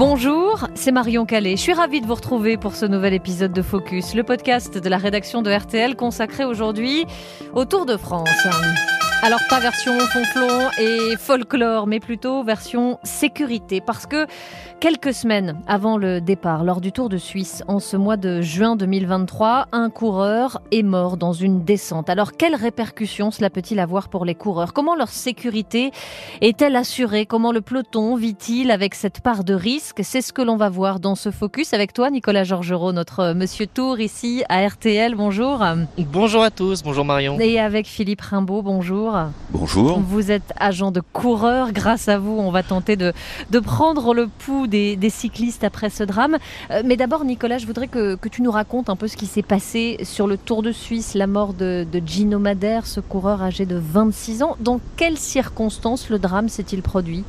Bonjour, c'est Marion Calais. Je suis ravie de vous retrouver pour ce nouvel épisode de Focus, le podcast de la rédaction de RTL consacré aujourd'hui au Tour de France. Alors pas version fonflon et folklore, mais plutôt version sécurité, parce que quelques semaines avant le départ, lors du Tour de Suisse, en ce mois de juin 2023, un coureur est mort dans une descente. Alors quelles répercussions cela peut-il avoir pour les coureurs? Comment leur sécurité est-elle assurée? Comment le peloton vit-il avec cette part de risque? C'est ce que l'on va voir dans ce focus avec toi, Nicolas Georgerot, notre Monsieur Tour ici à RTL. Bonjour. Bonjour à tous, bonjour Marion. Et avec Philippe Rimbaud, bonjour. Bonjour. Vous êtes agent de coureur. Grâce à vous, on va tenter de, de prendre le pouls des, des, cyclistes après ce drame. Euh, mais d'abord, Nicolas, je voudrais que, que, tu nous racontes un peu ce qui s'est passé sur le Tour de Suisse, la mort de, de Gino Madère, ce coureur âgé de 26 ans. Dans quelles circonstances le drame s'est-il produit?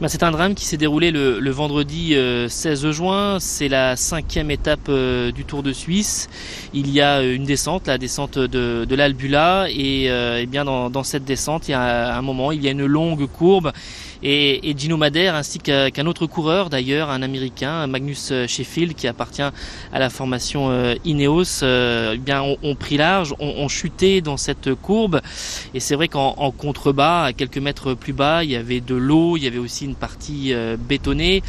Ben, c'est un drame qui s'est déroulé le, le vendredi euh, 16 juin. C'est la cinquième étape euh, du Tour de Suisse. Il y a une descente, la descente de, de l'Albula, et, et, euh, bien dans, dans, cette descente, il y a un moment, il y a une longue courbe. Et, et Gino Madère ainsi qu'un autre coureur d'ailleurs, un Américain, Magnus Sheffield, qui appartient à la formation euh, Ineos, eh bien ont, pris large, ont, chuté dans cette courbe. Et c'est vrai qu'en contrebas, à quelques mètres plus bas, il y avait de l'eau, il y avait aussi une partie euh, bétonnée.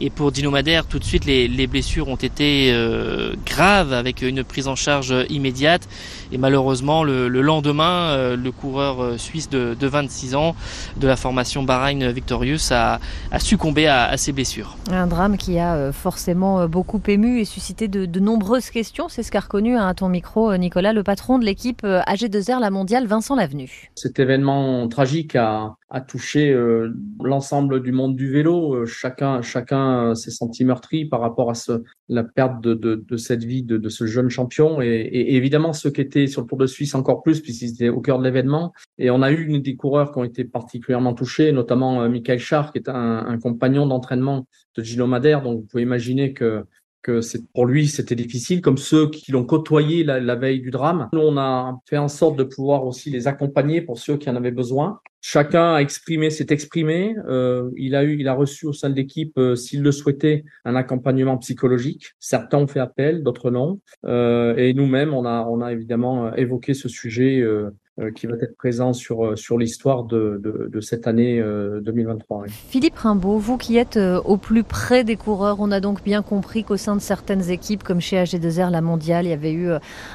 Et pour Dino Madère, tout de suite, les, les blessures ont été euh, graves avec une prise en charge immédiate. Et malheureusement, le, le lendemain, euh, le coureur suisse de, de, 26 ans de la formation Bahreïn Victorious a, a succombé à, à, ses blessures. Un drame qui a forcément beaucoup ému et suscité de, de nombreuses questions. C'est ce qu'a reconnu à ton micro, Nicolas, le patron de l'équipe AG2R La Mondiale, Vincent Lavenu. Cet événement tragique a, a touché euh, l'ensemble du monde du vélo. Euh, chacun, chacun euh, s'est senti meurtri par rapport à ce, la perte de, de, de cette vie de, de, ce jeune champion. Et, et, évidemment, ceux qui étaient sur le Tour de Suisse encore plus, puisqu'ils étaient au cœur de l'événement. Et on a eu une des coureurs qui ont été particulièrement touchés, notamment euh, Michael Char, qui est un, un compagnon d'entraînement de Gino Madère. Donc, vous pouvez imaginer que que pour lui c'était difficile, comme ceux qui l'ont côtoyé la, veille du drame. Nous, on a fait en sorte de pouvoir aussi les accompagner pour ceux qui en avaient besoin. Chacun a exprimé, s'est exprimé. Euh, il a eu, il a reçu au sein de l'équipe, euh, s'il le souhaitait, un accompagnement psychologique. Certains ont fait appel, d'autres non. Euh, et nous-mêmes, on a, on a évidemment évoqué ce sujet euh, qui va être présent sur, sur l'histoire de, de, de, cette année 2023. Oui. Philippe Rimbaud, vous qui êtes au plus près des coureurs, on a donc bien compris qu'au sein de certaines équipes, comme chez AG2R, la mondiale, il y avait eu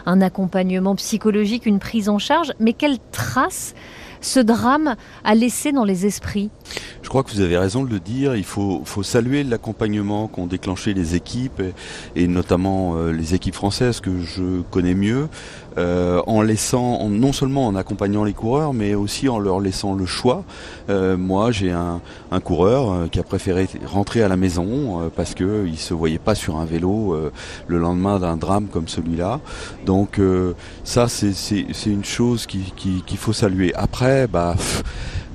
un accompagnement psychologique, une prise en charge. Mais quelle trace ce drame a laissé dans les esprits? Je crois que vous avez raison de le dire. Il faut, faut saluer l'accompagnement qu'ont déclenché les équipes et, et notamment euh, les équipes françaises que je connais mieux, euh, en laissant, non seulement en accompagnant les coureurs, mais aussi en leur laissant le choix. Euh, moi, j'ai un, coureur euh, qui a préféré rentrer à la maison parce que il se voyait pas sur un vélo le lendemain d'un drame comme celui-là. Donc ça, c'est une chose qu'il qui, qui faut saluer. Après bah,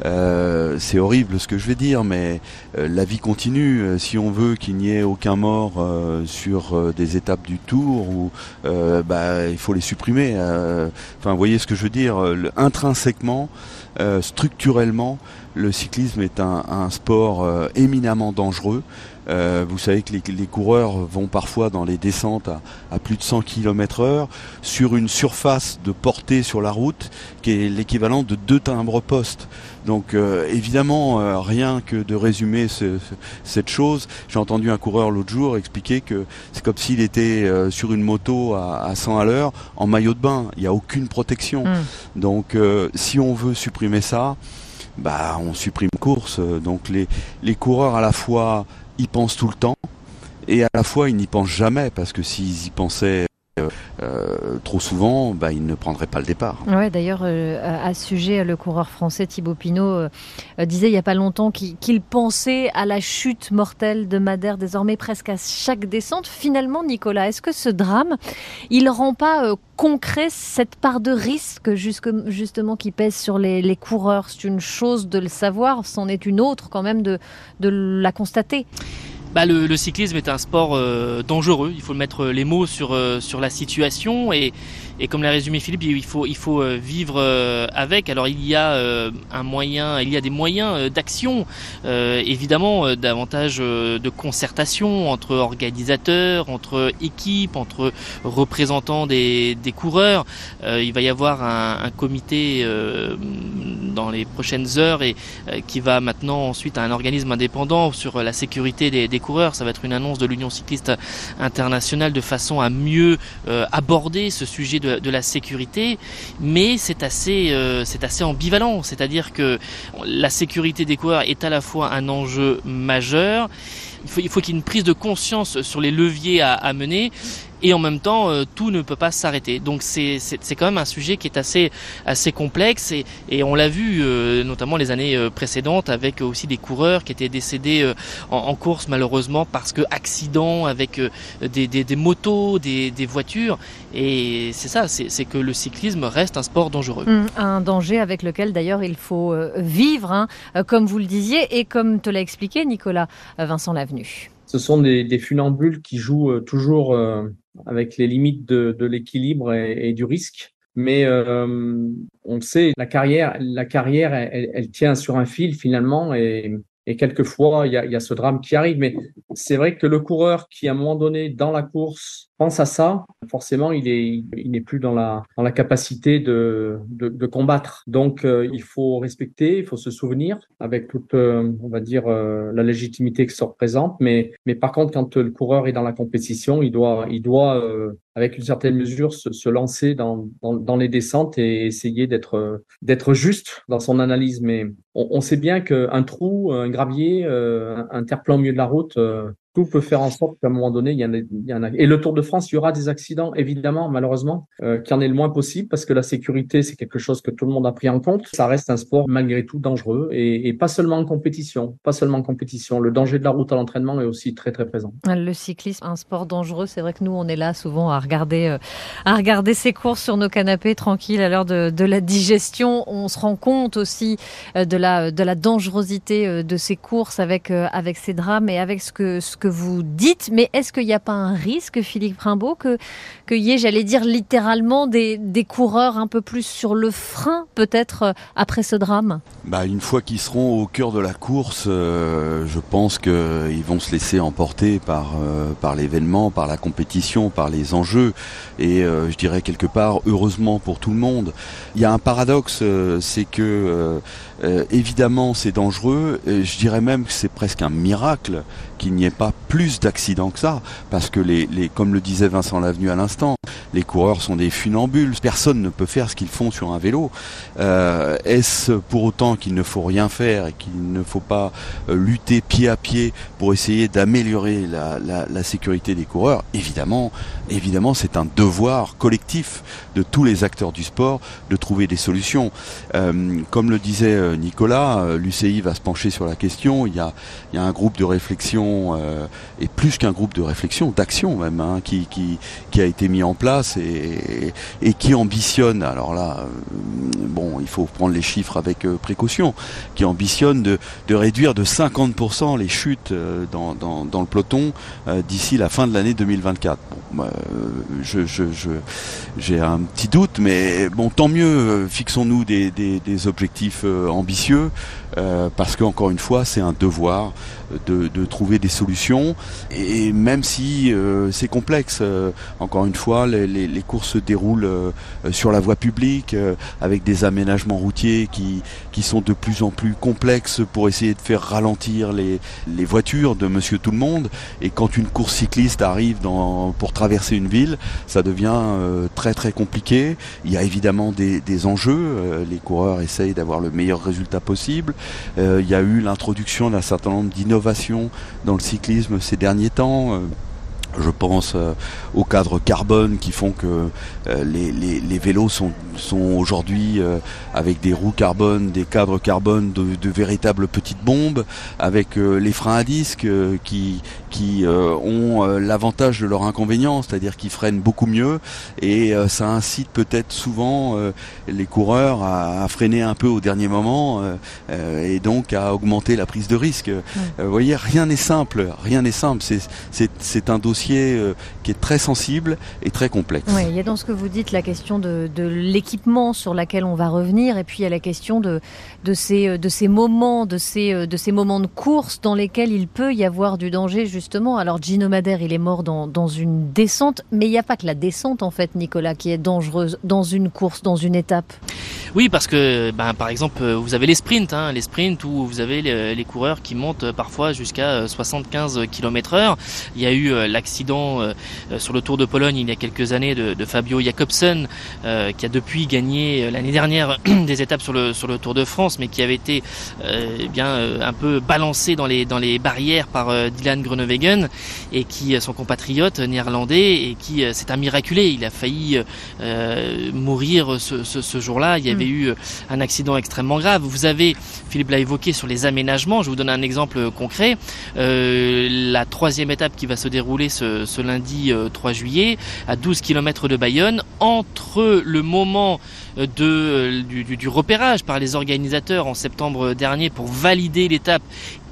euh, c'est horrible ce que je vais dire, mais euh, la vie continue. Euh, si on veut qu'il n'y ait aucun mort sur des étapes du Tour, ou bah, il faut les supprimer. Enfin, vous voyez ce que je veux dire. Intrinsèquement, structurellement, le cyclisme est un sport éminemment dangereux. Euh, vous savez que les, les, coureurs vont parfois dans les descentes à, à, plus de 100 km heure sur une surface de portée sur la route qui est l'équivalent de deux timbres postes. Donc euh, évidemment, euh, rien que de résumer ce, ce, cette chose, j'ai entendu un coureur l'autre jour expliquer que c'est comme s'il était euh, sur une moto à, à 100 à l'heure en maillot de bain. Il n'y a aucune protection. Mmh. Donc euh, si on veut supprimer ça, bah on supprime course. Donc les, les coureurs à la fois y pensent tout le temps et à la fois ils n'y pensent jamais parce que s'ils y pensaient euh, trop souvent, bah, il ne prendrait pas le départ. Ouais, D'ailleurs, euh, à ce sujet, le coureur français Thibaut Pinot euh, disait il n'y a pas longtemps qu'il qu pensait à la chute mortelle de Madère, désormais presque à chaque descente. Finalement, Nicolas, est-ce que ce drame, il rend pas concret cette part de risque justement qui pèse sur les, coureurs? C'est une chose de le savoir, c'en est une autre quand même de la constater. Bah, le, cyclisme est un sport euh, dangereux. Il faut mettre les mots sur euh, sur la situation et, et comme l'a résumé Philippe, il faut il faut euh, vivre avec. Alors il y a un moyen, il y a des moyens d'action, évidemment davantage de concertation entre organisateurs, entre équipes, entre représentants des, des coureurs. il va y avoir un, un comité dans les prochaines heures et qui va maintenant ensuite à un organisme indépendant sur la sécurité des, des coureurs. Ça va être une annonce de l'Union cycliste internationale de façon à mieux euh, aborder ce sujet de, la sécurité. Mais c'est assez, euh, c'est assez ambivalent. C'est-à-dire que la sécurité des coureurs est à la fois un enjeu majeur. Il faut, il faut qu'il y ait une prise de conscience sur les leviers à mener et en même temps euh, tout ne peut pas s'arrêter. Donc c'est quand même un sujet qui est assez assez complexe et, et on l'a vu euh, notamment les années euh, précédentes avec aussi des coureurs qui étaient décédés en, course malheureusement parce que accident avec des, des, motos, des, des voitures et c'est ça, c'est que le cyclisme reste un sport dangereux. Mmh, un danger avec lequel d'ailleurs il faut vivre, hein, comme vous le disiez et comme te l'a expliqué Nicolas Vincent Lavenu. Ce sont des, funambules qui jouent toujours avec les limites de, l'équilibre et, du risque. Mais euh, on sait, la carrière, la carrière, elle, tient sur un fil finalement, et, et quelquefois il y a, y a ce drame qui arrive. Mais c'est vrai que le coureur qui à un moment donné dans la course pense à ça, forcément, il est, il n'est plus dans la, dans la capacité de, de, de combattre. Donc, euh, il faut respecter, il faut se souvenir avec toute, euh, on va dire, euh, la légitimité que ça représente. Mais, mais par contre, quand le coureur est dans la compétition, il doit, il doit, avec une certaine mesure, se, lancer dans, dans, dans, les descentes et essayer d'être, d'être juste dans son analyse. Mais on, on sait bien qu'un trou, un gravier, un terre-plein au milieu de la route, tout peut faire en sorte qu'à un moment donné, il y, en a. Et le Tour de France, il y aura des accidents, évidemment, malheureusement, euh, qu'il y en ait le moins possible, parce que la sécurité, c'est quelque chose que tout le monde a pris en compte. Ça reste un sport malgré tout dangereux, et, pas seulement en compétition, pas seulement en compétition. Le danger de la route à l'entraînement est aussi très très présent. Le cyclisme, un sport dangereux. C'est vrai que nous, on est là souvent à regarder, euh, à regarder ces courses sur nos canapés tranquilles à l'heure de, de la digestion. On se rend compte aussi euh, de la de la dangerosité euh, de ces courses avec euh, avec ces drames et avec ce que ce que que vous dites, mais est-ce qu'il n'y a pas un risque, Philippe Rimbaud, que qu'il y ait, j'allais dire littéralement, des, des, coureurs un peu plus sur le frein, peut-être, euh, après ce drame? Bah, Une fois qu'ils seront au cœur de la course, euh, je pense qu'ils vont se laisser emporter par, euh, par l'événement, par la compétition, par les enjeux, et je dirais quelque part, heureusement pour tout le monde. Il y a un paradoxe, c'est que évidemment c'est dangereux, je dirais même que c'est presque un miracle qu'il n'y ait pas plus d'accidents que ça, parce que les, les, comme le disait Vincent Lavenu à l'instant, les coureurs sont des funambules, personne ne peut faire ce qu'ils font sur un vélo. Euh, Est-ce pour autant qu'il ne faut rien faire et qu'il ne faut pas euh, lutter pied à pied pour essayer d'améliorer la, la, sécurité des coureurs? Évidemment, évidemment, c'est un devoir collectif de tous les acteurs du sport de trouver des solutions. Euh, comme le disait Nicolas, l'UCI va se pencher sur la question. Il y a, il y a un groupe de réflexion euh, et plus qu'un groupe de réflexion, d'action même, hein, qui, a été mis en place et, qui ambitionne. Alors là, euh, bon, il faut prendre les chiffres avec euh, précaution. Qui ambitionne de, réduire de 50% les chutes dans, le peloton d'ici la fin de l'année 2024. Bon, je, j'ai un petit doute, mais bon, tant mieux. Fixons-nous des, objectifs ambitieux. Parce qu'encore une fois, c'est un devoir de, trouver des solutions. Et même si euh, c'est complexe, euh, encore une fois, les, courses se déroulent euh, sur la voie publique, avec des aménagements routiers qui, qui sont de plus en plus complexes pour essayer de faire ralentir les, les voitures de monsieur tout le monde. Et quand une course cycliste arrive dans, pour traverser une ville, ça devient très très compliqué. Il y a évidemment des, des enjeux. les coureurs essayent d'avoir le meilleur résultat possible. Il y a eu l'introduction d'un certain nombre d'innovations dans le cyclisme ces derniers temps. Euh, Je pense euh, aux cadres carbone qui font que euh, les, vélos sont, aujourd'hui avec des roues carbone, des cadres carbone de, de véritables petites bombes, avec les freins à disque qui, qui ont l'avantage de leur inconvénient, c'est-à-dire qu'ils freinent beaucoup mieux et ça incite peut-être souvent les coureurs à, freiner un peu au dernier moment et donc à augmenter la prise de risque. vous voyez, rien n'est simple, rien n'est simple. C'est un dossier euh, qui est très sensible et très complexe. Oui, il y a dans ce que vous dites la question de, l'équipement sur laquelle on va revenir, et puis il y a la question de, de, ces, euh, de ces moments, de ces, euh, de ces moments de course dans lesquels il peut y avoir du danger justement. Alors Gino Madère, il est mort dans, dans une descente, mais il n'y a pas que la descente en fait, Nicolas, qui est dangereuse dans une course, dans une étape. Oui, parce que ben, par exemple, vous avez les sprints, hein, les sprints où vous avez les, coureurs qui montent parfois jusqu'à 75 km/h. Il y a eu l'accident accident euh, euh, sur le Tour de Pologne il y a quelques années de, Fabio Jacobsen, euh, qui a depuis gagné l'année dernière des étapes sur le sur le Tour de France, mais qui avait été eh bien un peu balancé dans les dans les barrières par Dylan Groenewegen et qui son compatriote néerlandais et qui s'est un miraculé. Il a failli mourir ce, ce, jour-là. Il y avait eu un accident extrêmement grave. Vous avez Philippe l'a évoqué sur les aménagements. Je vous donne un exemple concret. la troisième étape qui va se dérouler ce lundi 3 euh, juillet à 12 km de Bayonne entre le moment euh, euh, du, repérage par les organisateurs en septembre dernier pour valider l'étape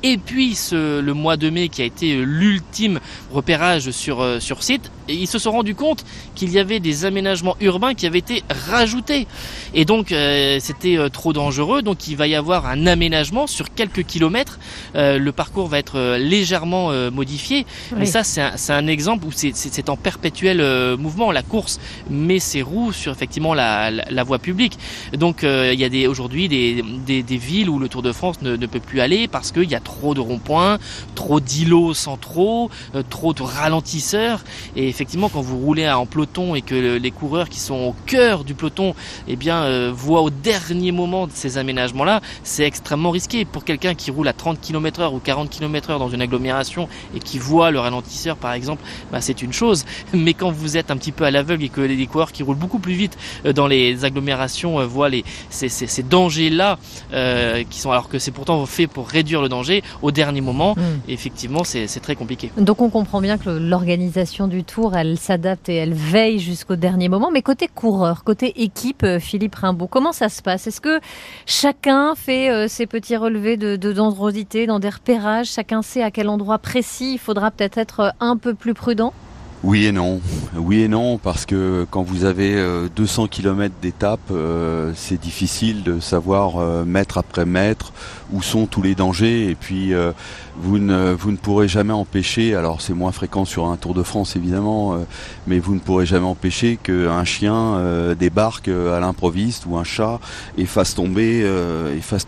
et puis le mois de mai qui a été l'ultime repérage sur, sur site, et ils se sont rendus compte qu'il y avait des aménagements urbains qui avaient été rajoutés. Et donc c'était trop dangereux, donc il va y avoir un aménagement sur quelques kilomètres. le parcours va être légèrement modifié, mais ça c'est un, exemple où c'est en perpétuel mouvement. La course met ses roues sur effectivement la, la voie public. Donc euh, il y a des aujourd'hui des, des, villes où le Tour de France ne, peut plus aller parce qu'il y a trop de ronds-points, trop d'îlots centraux, euh, trop de ralentisseurs. Et effectivement, quand vous roulez en peloton et que les coureurs qui sont au cœur du peloton, eh bien, euh, voient au dernier moment de ces aménagements-là, c'est extrêmement risqué. Pour quelqu'un qui roule à 30 km/h ou 40 km/h dans une agglomération et qui voit le ralentisseur, par exemple, bah, c'est une chose. Mais quand vous êtes un petit peu à l'aveugle et que les coureurs qui roulent beaucoup plus vite dans les agglomérations euh, les, ces, dangers-là, euh, qui sont alors que c'est pourtant fait pour réduire le danger, au dernier moment, hmm. effectivement, c'est très compliqué. Donc on comprend bien que l'organisation du tour, elle s'adapte et elle veille jusqu'au dernier moment. Mais côté coureur, côté équipe, euh, Philippe Rimbaud, comment ça se passe? Est-ce que chacun fait ses petits relevés de, de dangerosité dans des repérages? Chacun sait à quel endroit précis il faudra peut-être être un peu plus prudent? Oui et non. Oui et non, parce que quand vous avez 200 km d'étape, euh, c'est difficile de savoir euh, mètre après mètre où sont tous les dangers. Et puis, euh, vous, ne, vous ne pourrez jamais empêcher, alors c'est moins fréquent sur un Tour de France évidemment, mais vous ne pourrez jamais empêcher qu'un chien débarque à l'improviste ou un chat et fasse tomber,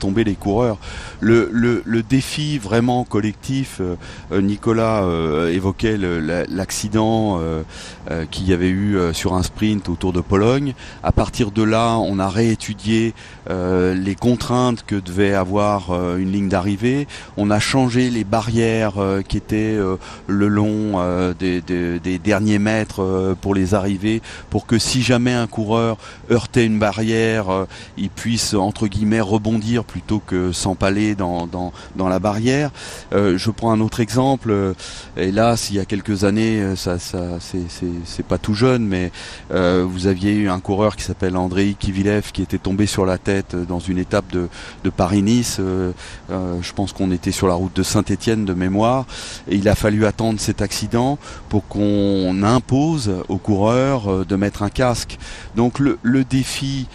tomber les coureurs. Le, le, le défi vraiment collectif, Nicolas évoquait l'accident euh, euh, qu'il y avait eu euh, sur un sprint autour de Pologne. À partir de là, on a réétudié les contraintes que devait avoir une ligne d'arrivée. On a changé les barrières qui étaient le long des, derniers mètres pour les arrivées, pour que si jamais un coureur heurtait une barrière, il puisse entre guillemets rebondir plutôt que s'empaler dans, dans, la barrière. je prends un autre exemple. Hélas, il y a quelques années, ça, c'est pas tout jeune, mais euh, vous aviez eu un coureur qui s'appelle Andrei Kivilev qui était tombé sur la tête dans une étape de, Paris-Nice. Euh, euh, je pense qu'on était sur la route de Saint-Étienne de mémoire, et il a fallu attendre cet accident pour qu'on impose aux coureurs de mettre un casque. Donc le défi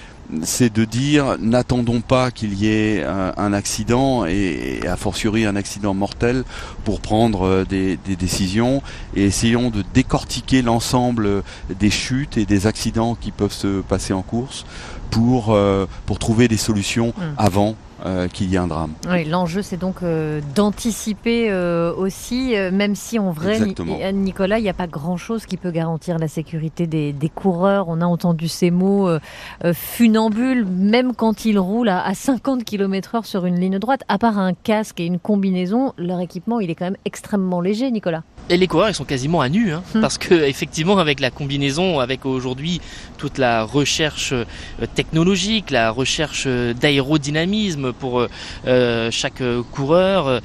c'est de dire n'attendons pas qu'il y ait un, accident et, a fortiori un accident mortel pour prendre euh, des, décisions et essayons de décortiquer l'ensemble des chutes et des accidents qui peuvent se passer en course pour, euh, pour trouver des solutions mmh. Avant qu'il y ait un drame. Oui, l'enjeu c'est donc d'anticiper aussi, même si en vrai, Nicolas, il n'y a pas grand-chose qui peut garantir la sécurité des, coureurs. On a entendu ces mots funambules, même quand ils roulent à, à 50 km/h sur une ligne droite, à part un casque et une combinaison, leur équipement il est quand même extrêmement léger, Nicolas. Et les coureurs, ils sont quasiment à nu, hein, hmm. parce que effectivement, avec la combinaison, avec aujourd'hui toute la recherche euh, technologique, la recherche euh, pour euh, chaque coureur,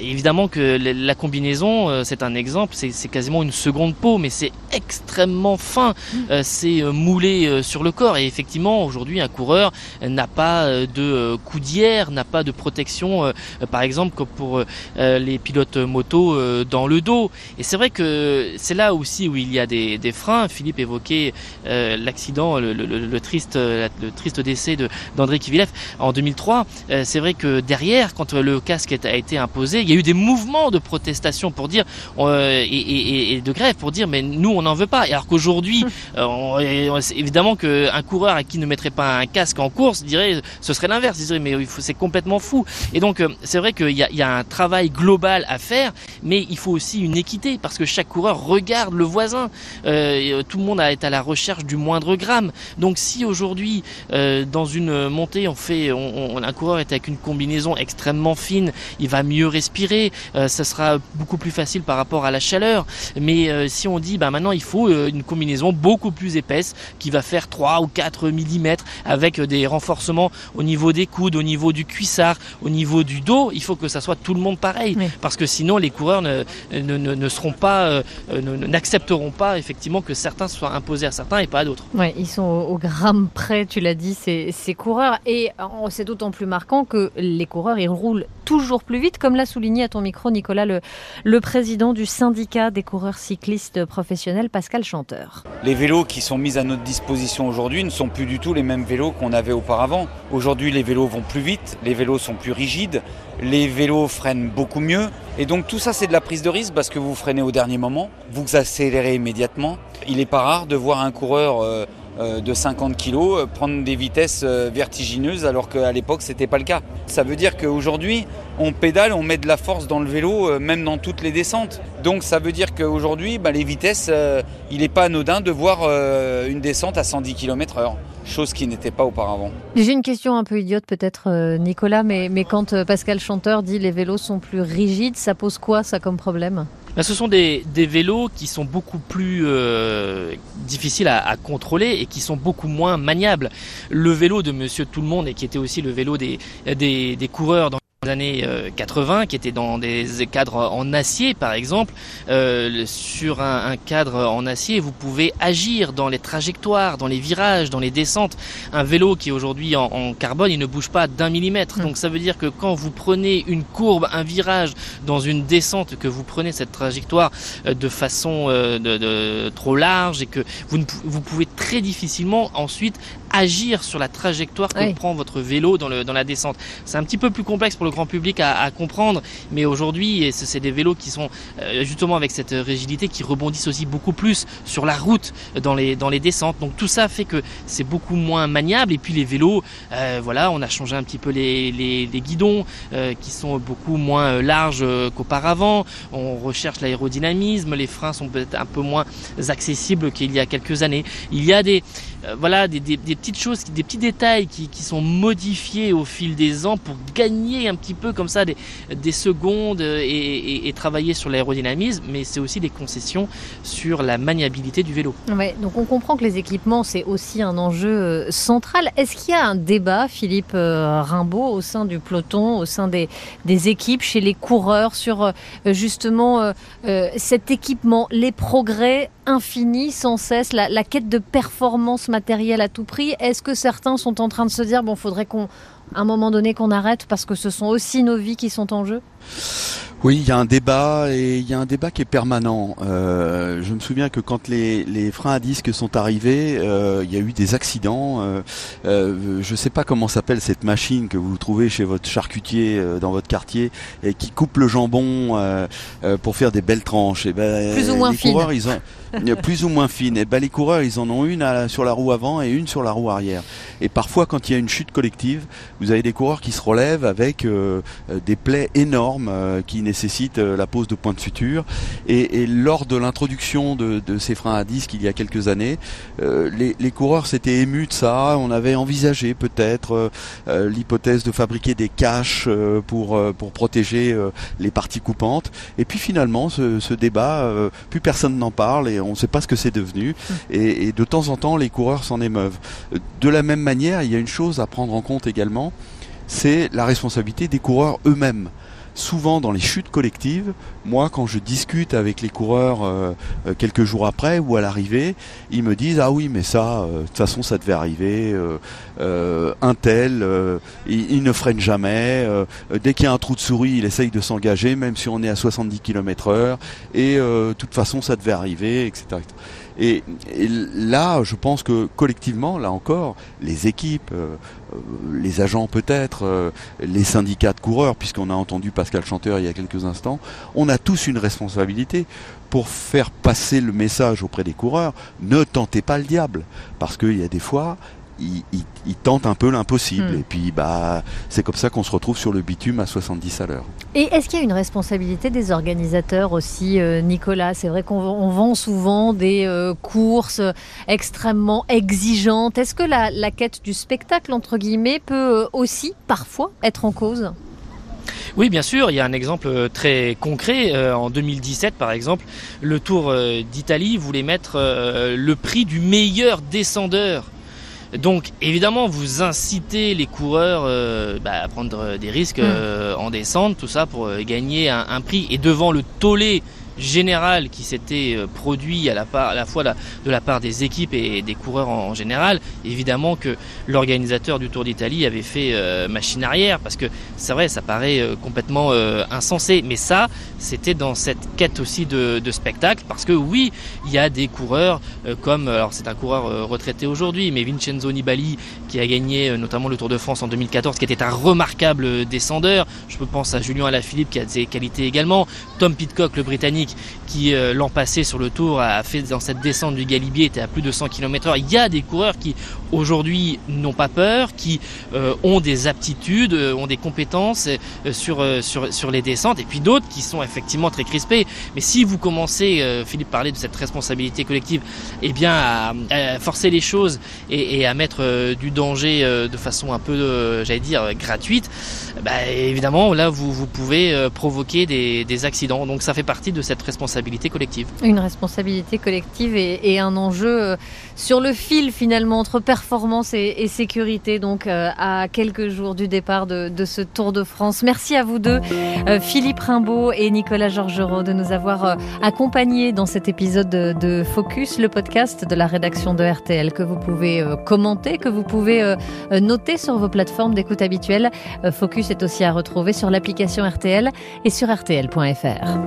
évidemment que la combinaison, c'est un exemple, c'est quasiment une seconde peau, mais c'est extrêmement fin, hmm. c'est moulé sur le corps. Et effectivement, aujourd'hui, un coureur n'a pas de coudière, n'a pas de protection, par exemple, comme pour les pilotes moto dans le dos. Et c'est vrai que c'est là aussi où il y a des, des freins. Philippe évoquait euh, l'accident, le, le, le, triste, le triste décès d'André Kivilev en 2003. Euh, c'est vrai que derrière, quand le casque a été imposé, il y a eu des mouvements de protestation pour dire euh, et, et, et, de grève pour dire mais nous on n'en veut pas. Et alors qu'aujourd'hui, évidemment qu'un coureur à qui ne mettrait pas un casque en course dirait ce serait l'inverse. Il dirait mais c'est complètement fou. Et donc c'est vrai qu'il y a, il y a un travail global à faire, mais il faut aussi une équité parce que chaque coureur regarde le voisin. Euh, tout le monde est à la recherche du moindre gramme. Donc si aujourd'hui euh, dans une montée on fait, on, un coureur est avec une combinaison extrêmement fine, il va mieux respirer, euh, ça sera beaucoup plus facile par rapport à la chaleur. Mais si on dit bah maintenant il faut une combinaison beaucoup plus épaisse qui va faire 3 ou 4 mm avec des renforcements au niveau des coudes, au niveau du cuissard, au niveau du dos, il faut que ça soit tout le monde pareil parce que sinon les coureurs ne, ne, ne, ne seront pas, euh, euh, n'accepteront pas effectivement que certains soient imposés à certains et pas à d'autres. Ouais, ils sont au, gramme près, tu l'as dit, ces, ces coureurs. Et c'est d'autant plus marquant que les coureurs, ils roulent toujours plus vite, comme l'a souligné à ton micro Nicolas, le, président du syndicat des coureurs cyclistes professionnels, Pascal Chanteur. Les vélos qui sont mis à notre disposition aujourd'hui ne sont plus du tout les mêmes vélos qu'on avait auparavant. Aujourd'hui, les vélos vont plus vite, les vélos sont plus rigides, les vélos freinent beaucoup mieux. Et donc tout ça, c'est de la prise de risque parce que vous freinez au dernier moment, vous accélérez immédiatement. Il n'est pas rare de voir un coureur euh, de 50 kg euh, prendre des vitesses vertigineuses alors qu'à l'époque, ce n'était pas le cas. Ça veut dire qu'aujourd'hui, on pédale, on met de la force dans le vélo, même dans toutes les descentes. Donc ça veut dire qu'aujourd'hui, bah, les vitesses, il n'est pas anodin de voir une descente à 110 km/h chose qui n'était pas auparavant. J'ai une question un peu idiote peut-être euh, Nicolas, mais, mais quand euh, Pascal Chanteur dit les vélos sont plus rigides, ça pose quoi ça comme problème? Ben, ce sont des, des, vélos qui sont beaucoup plus euh, difficiles à, contrôler et qui sont beaucoup moins maniables. Le vélo de Monsieur Tout le Monde et qui était aussi le vélo des, des, des coureurs années 80 euh, qui étaient dans des cadres en acier par exemple euh, sur un, cadre en acier vous pouvez agir dans les trajectoires dans les virages dans les descentes un vélo qui est aujourd'hui en, carbone il ne bouge pas d'un millimètre hmm. donc ça veut dire que quand vous prenez une courbe un virage dans une descente que vous prenez cette trajectoire euh, de façon de, trop large et que vous, vous pouvez très difficilement ensuite agir sur la trajectoire que prend votre vélo dans, le, dans la descente. C'est un petit peu plus complexe pour le grand public à, à comprendre, mais aujourd'hui, c'est des vélos qui sont euh, justement avec cette rigidité qui rebondissent aussi beaucoup plus sur la route dans les, dans les descentes. Donc tout ça fait que c'est beaucoup moins maniable. Et puis les vélos, euh, voilà, on a changé un petit peu les, les, les guidons euh, qui sont beaucoup moins larges qu'auparavant. On recherche l'aérodynamisme, les freins sont peut-être un peu moins accessibles qu'il y a quelques années. Il y a des, voilà, des, des, petites choses, des petits détails qui, qui, sont modifiés au fil des ans pour gagner un petit peu comme ça des, des secondes et, et, travailler sur l'aérodynamisme, mais c'est aussi des concessions sur la maniabilité du vélo. Donc on comprend que les équipements, c'est aussi un enjeu euh, central. Est-ce qu'il y a un débat, Philippe euh, Rimbaud, au sein du peloton, au sein des, des équipes, chez les coureurs, sur euh, justement cet équipement, les progrès infinis sans cesse, la, la quête de performance matérielle à tout prix est-ce que certains sont en train de se dire, bon, faudrait qu'on, un moment donné, qu'on arrête parce que ce sont aussi nos vies qui sont en jeu? Oui, il y a un débat et il y a un débat qui est permanent. Euh, je me souviens que quand les, les freins à disque sont arrivés, euh, il y a eu des accidents. Euh, je ne sais pas comment s'appelle cette machine que vous trouvez chez votre charcutier dans votre quartier et qui coupe le jambon pour faire des belles tranches. Et ben, Plus ou moins les coureurs, ils ont plus ou moins fine. Et ben, les coureurs, ils en ont une sur la roue avant et une sur la roue arrière. Et parfois, quand il y a une chute collective, vous avez des coureurs qui se relèvent avec euh, euh, des plaies énormes euh, qui nécessitent la pose de points de suture. Et, lors de l'introduction de, ces freins à disque il y a quelques années, les, coureurs s'étaient émus de ça. On avait envisagé peut-être l'hypothèse de fabriquer des caches pour pour protéger les parties coupantes. Et puis finalement, ce, débat, plus personne n'en parle on ne sait pas ce que c'est devenu. Et, et, de temps en temps, les coureurs s'en émeuvent. De la même manière, il y a une chose à prendre en compte également, c'est la responsabilité des coureurs eux-mêmes. Souvent dans les chutes collectives, moi quand je discute avec les coureurs euh, euh, quelques jours après ou à l'arrivée, ils me disent ah oui mais ça euh, de toute façon ça devait arriver, un tel il, ne freine jamais, dès qu'il y a un trou de souris il essaye de s'engager même si on est à 70 km heure et de toute façon ça devait arriver etc. Et, là, je pense que collectivement, là encore, les équipes, euh, euh, les agents peut-être, euh, les syndicats de coureurs, puisqu'on a entendu Pascal Chanteur il y a quelques instants, on a tous une responsabilité pour faire passer le message auprès des coureurs. Ne tentez pas le diable, parce qu'il y a des fois, il, tente un peu l'impossible. Hmm. Et puis, bah, c'est comme ça qu'on se retrouve sur le bitume à 70 à l'heure. Et est-ce qu'il y a une responsabilité des organisateurs aussi, euh, Nicolas? C'est vrai qu'on vend souvent des euh, courses extrêmement exigeantes. Est-ce que la, quête du spectacle, entre guillemets, peut euh, aussi parfois être en cause? Oui, bien sûr, il y a un exemple très concret. en 2017, par exemple, le Tour d'Italie voulait mettre le prix du meilleur descendeur donc évidemment, vous incitez les coureurs euh, bah, à prendre des risques mm. euh, en descente, tout ça pour euh, gagner un, un, prix. Et devant le tollé général qui s'était euh, produit à la, part, à la fois de la part des équipes et des coureurs en, général, évidemment que l'organisateur du Tour d'Italie avait fait euh, machine arrière parce que c'est vrai, ça paraît euh, complètement insensé, mais ça, c'était dans cette quête aussi de, de, spectacle parce que oui, il y a des coureurs comme, alors c'est un coureur retraité aujourd'hui, mais Vincenzo Nibali qui a gagné notamment le Tour de France en 2014, qui était un remarquable descendeur. Je peux penser à Julien Alaphilippe qui a des qualités également, Tom Pitcock le Britannique qui euh, l'an passé sur le Tour a fait dans cette descente du Galibier était à plus de 100 km/h. Il y a des coureurs qui aujourd'hui n'ont pas peur, qui euh, ont des aptitudes, euh, ont des compétences sur, sur, sur les descentes, et puis d'autres qui sont effectivement très crispés. Mais si vous commencez, Philippe parlait de cette responsabilité collective, eh bien à, forcer les choses et, à mettre du danger de façon un peu, j'allais dire, gratuite, bah, évidemment là vous, vous pouvez provoquer des, des accidents. Donc ça fait partie de cette responsabilité collective. Une responsabilité collective et, un enjeu euh, sur le fil finalement entre performance et, sécurité, donc euh, à quelques jours du départ de, ce Tour de France. Merci à vous deux, euh, Philippe Rimbaud et Nicolas Georgerot, de nous avoir accompagnés dans cet épisode de, Focus, le podcast de la rédaction de RTL que vous pouvez commenter, que vous pouvez noter sur vos plateformes d'écoute habituelles. Focus est aussi à retrouver sur l'application RTL et sur rtl.fr.